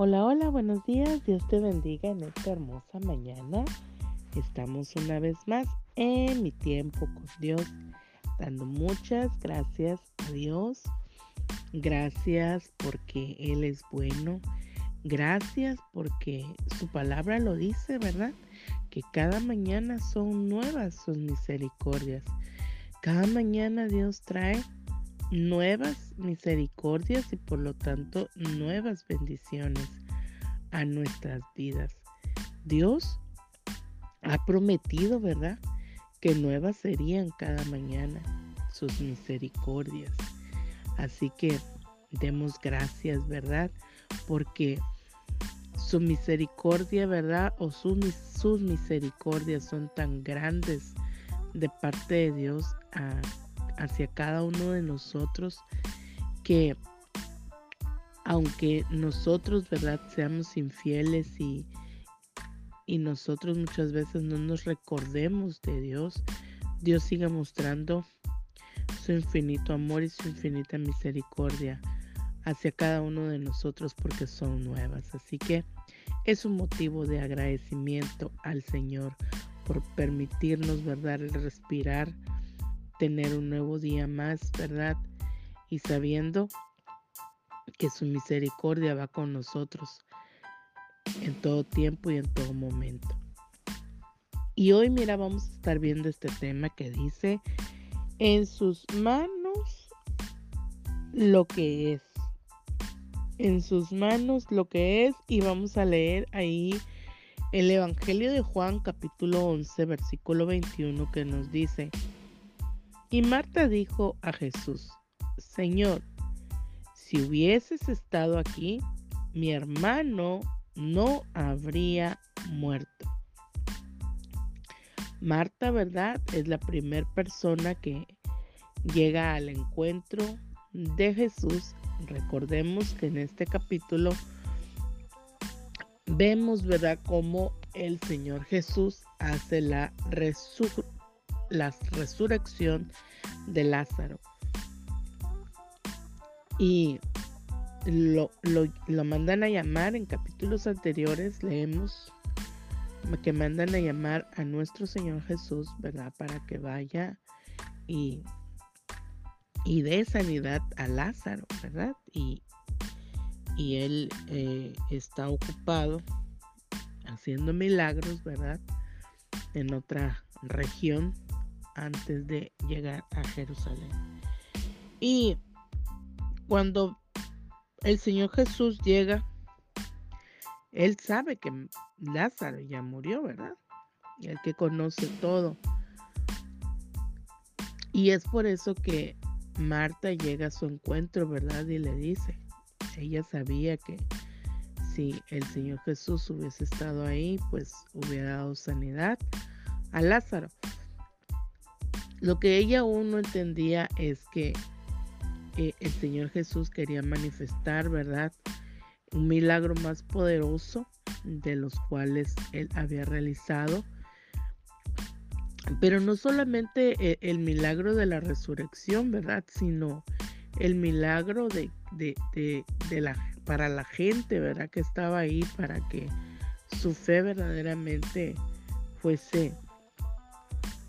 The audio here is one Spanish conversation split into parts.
Hola, hola, buenos días. Dios te bendiga en esta hermosa mañana. Estamos una vez más en mi tiempo con Dios, dando muchas gracias a Dios. Gracias porque Él es bueno. Gracias porque su palabra lo dice, ¿verdad? Que cada mañana son nuevas sus misericordias. Cada mañana Dios trae nuevas misericordias y por lo tanto nuevas bendiciones a nuestras vidas. Dios ha prometido, ¿verdad? Que nuevas serían cada mañana sus misericordias. Así que demos gracias, ¿verdad? Porque su misericordia, ¿verdad? O sus, sus misericordias son tan grandes de parte de Dios hacia cada uno de nosotros que aunque nosotros, ¿verdad?, seamos infieles y, y nosotros muchas veces no nos recordemos de Dios, Dios sigue mostrando su infinito amor y su infinita misericordia hacia cada uno de nosotros porque son nuevas. Así que es un motivo de agradecimiento al Señor por permitirnos, ¿verdad?, respirar tener un nuevo día más, ¿verdad? Y sabiendo que su misericordia va con nosotros en todo tiempo y en todo momento. Y hoy, mira, vamos a estar viendo este tema que dice, en sus manos lo que es. En sus manos lo que es. Y vamos a leer ahí el Evangelio de Juan capítulo 11, versículo 21 que nos dice, y Marta dijo a Jesús, Señor, si hubieses estado aquí, mi hermano no habría muerto. Marta, ¿verdad? Es la primera persona que llega al encuentro de Jesús. Recordemos que en este capítulo vemos, ¿verdad?, cómo el Señor Jesús hace la resurrección la resurrección de Lázaro. Y lo, lo, mandan a llamar en capítulos anteriores, leemos que mandan a llamar a nuestro Señor Jesús, ¿verdad? Para que vaya y, y dé sanidad a Lázaro, ¿verdad? Y, y él eh, está ocupado haciendo milagros, ¿verdad? En otra región antes de llegar a Jerusalén. Y cuando el Señor Jesús llega, Él sabe que Lázaro ya murió, ¿verdad? El que conoce todo. Y es por eso que Marta llega a su encuentro, ¿verdad? Y le dice, ella sabía que si el Señor Jesús hubiese estado ahí, pues hubiera dado sanidad a Lázaro. Lo que ella aún no entendía es que eh, el Señor Jesús quería manifestar, ¿verdad? Un milagro más poderoso de los cuales él había realizado. Pero no solamente eh, el, milagro de la resurrección, ¿verdad? Sino el milagro de, para la gente, ¿verdad? Que estaba ahí para que su fe verdaderamente fuese,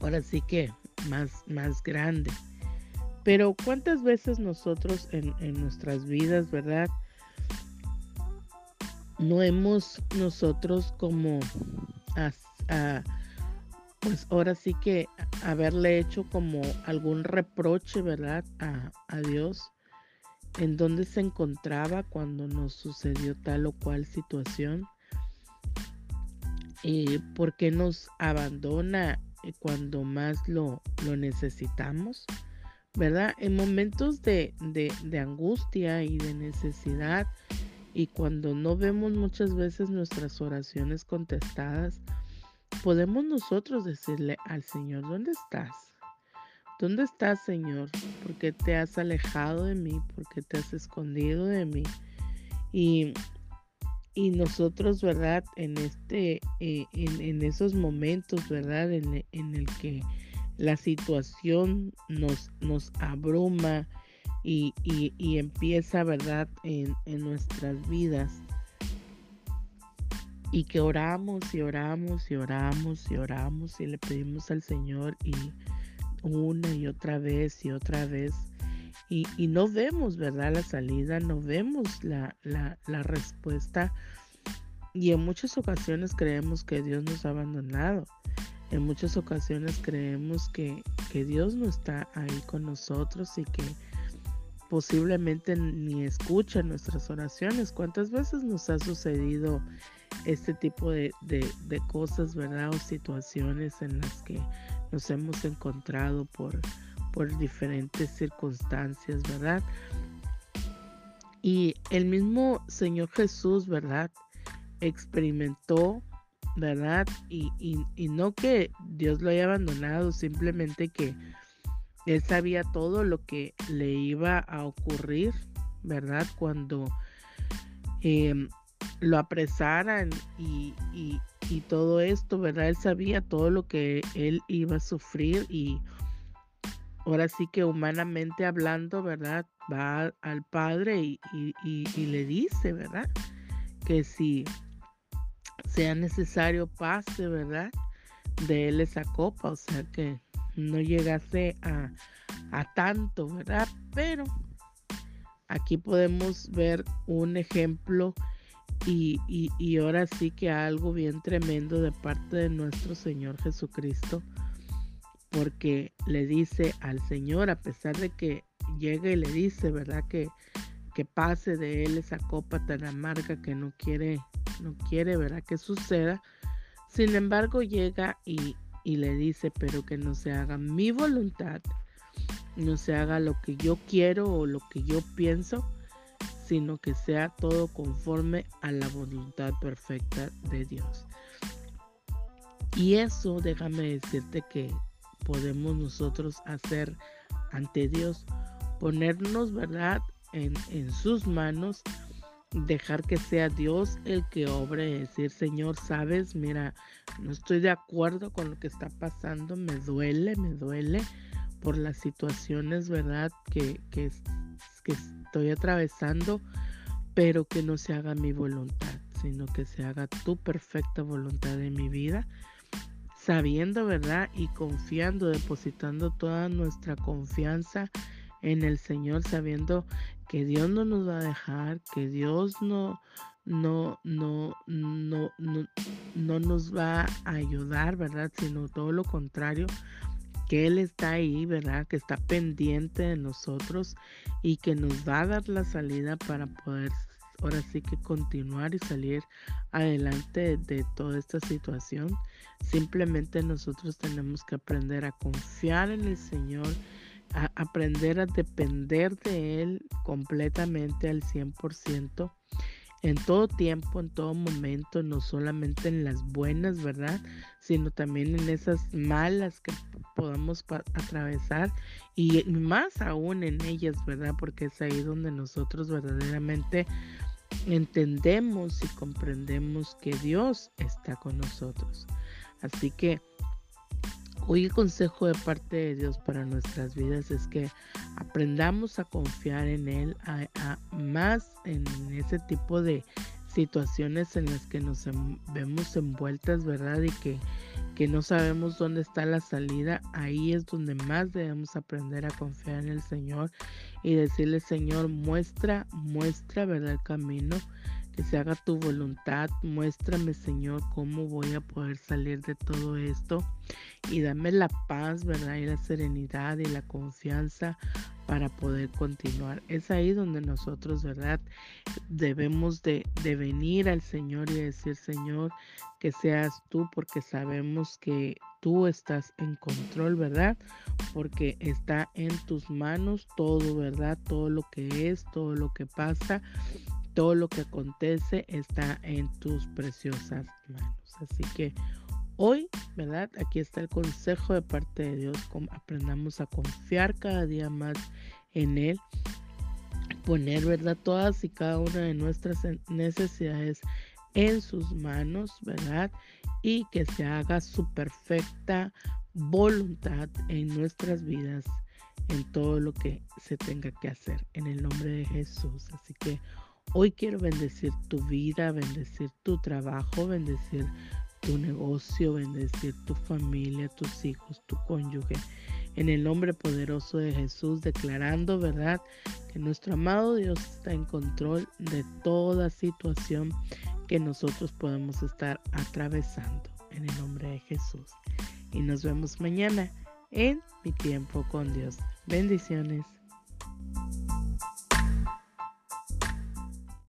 ahora sí que más, más grande. Pero cuántas veces nosotros en, nuestras vidas, ¿verdad? No hemos nosotros como, pues ahora sí que haberle hecho como algún reproche, ¿verdad? A, a Dios en dónde se encontraba cuando nos sucedió tal o cual situación. y ¿Por qué nos abandona cuando más lo, lo necesitamos, ¿verdad? En momentos de, de, angustia y de necesidad y cuando no vemos muchas veces nuestras oraciones contestadas, podemos nosotros decirle al Señor, ¿dónde estás? ¿Dónde estás, Señor? ¿Por qué te has alejado de mí? ¿Por qué te has escondido de mí? Y y nosotros, ¿verdad? En este, eh, en, esos momentos, ¿verdad? En, el que la situación nos, nos abruma y, empieza, ¿verdad? En, nuestras vidas y que oramos y oramos y oramos y oramos y le pedimos al Señor y una y otra vez y otra vez y, no vemos, ¿verdad? La salida, no vemos la, la, respuesta y en muchas ocasiones creemos que Dios nos ha abandonado. En muchas ocasiones creemos que, que Dios no está ahí con nosotros y que posiblemente ni escucha nuestras oraciones. ¿Cuántas veces nos ha sucedido este tipo de, cosas, ¿verdad? O situaciones en las que nos hemos encontrado por, por diferentes circunstancias, ¿verdad? Y el mismo Señor Jesús, ¿verdad? Experimentó, ¿verdad? Y, y, no que Dios lo haya abandonado, simplemente que Él sabía todo lo que le iba a ocurrir, ¿verdad? Cuando em, lo apresaran y, todo esto, ¿verdad? Él sabía todo lo que él iba a sufrir y ahora sí que humanamente hablando, ¿verdad? Va al Padre y, le dice, ¿verdad? Que si sea necesario pase, ¿verdad? De él esa copa, o sea que no llegase a, tanto, ¿verdad? Pero aquí podemos ver un ejemplo y, ahora sí que algo bien tremendo de parte de nuestro Señor Jesucristo, porque le dice al Señor, a pesar de que llega y le dice, ¿verdad? Que, que pase de él esa copa tan amarga que no quiere, no quiere, ¿verdad? Que suceda. Sin embargo, llega y, y le dice, pero que no se haga mi voluntad, no se haga lo que yo quiero o lo que yo pienso, sino que sea todo conforme a la voluntad perfecta de Dios. Y eso, déjame decirte que podemos nosotros hacer ante Dios, ponernos, ¿verdad?, en, en sus manos, dejar que sea Dios el que obre, decir, Señor, sabes, mira, no estoy de acuerdo con lo que está pasando, me duele, me duele por las situaciones, ¿verdad?, que, que, que estoy atravesando, pero que no se haga mi voluntad, sino que se haga tu perfecta voluntad en mi vida, sabiendo, ¿verdad? Y confiando, depositando toda nuestra confianza en el Señor, sabiendo que Dios no nos va a dejar, que Dios no, no, no, no, no, no nos va a ayudar, ¿verdad? Sino todo lo contrario, que Él está ahí, ¿verdad? Que está pendiente de nosotros y que nos va a dar la salida para poder ahora sí que continuar y salir adelante de toda esta situación. Simplemente nosotros tenemos que aprender a confiar en el Señor, a aprender a depender de Él completamente al 100% en todo tiempo, en todo momento, no solamente en las buenas, ¿verdad? Sino también en esas malas que podamos atravesar y más aún en ellas, ¿verdad? Porque es ahí donde nosotros verdaderamente entendemos y comprendemos que Dios está con nosotros. Así que Hoy el consejo de parte de Dios para nuestras vidas es que aprendamos a confiar en Él, más en ese tipo de situaciones en las que nos vemos envueltas, ¿verdad? Y que, que no sabemos dónde está la salida. Ahí es donde más debemos aprender a confiar en el Señor y decirle, Señor, muestra, muestra, ¿verdad? El camino que se haga tu voluntad. Muéstrame, Señor, cómo voy a poder salir de todo esto y dame la paz, ¿verdad? Y la serenidad y la confianza para poder continuar. Es ahí donde nosotros, ¿verdad? Debemos de, venir al Señor y decir, Señor, que seas tú porque sabemos que tú estás en control, ¿verdad? Porque está en tus manos todo, ¿verdad? Todo lo que es, todo lo que pasa todo lo que acontece está en tus preciosas manos. Así que hoy, ¿verdad? Aquí está el consejo de parte de Dios. Aprendamos a confiar cada día más en Él. Poner, ¿verdad? Todas y cada una de nuestras necesidades en sus manos, ¿verdad? Y que se haga su perfecta voluntad en nuestras vidas, en todo lo que se tenga que hacer, en el nombre de Jesús. Así que Hoy quiero bendecir tu vida, bendecir tu trabajo, bendecir tu negocio, bendecir tu familia, tus hijos, tu cónyuge. En el nombre poderoso de Jesús, declarando, ¿verdad? Que nuestro amado Dios está en control de toda situación que nosotros podemos estar atravesando. En el nombre de Jesús. Y nos vemos mañana en mi tiempo con Dios. Bendiciones.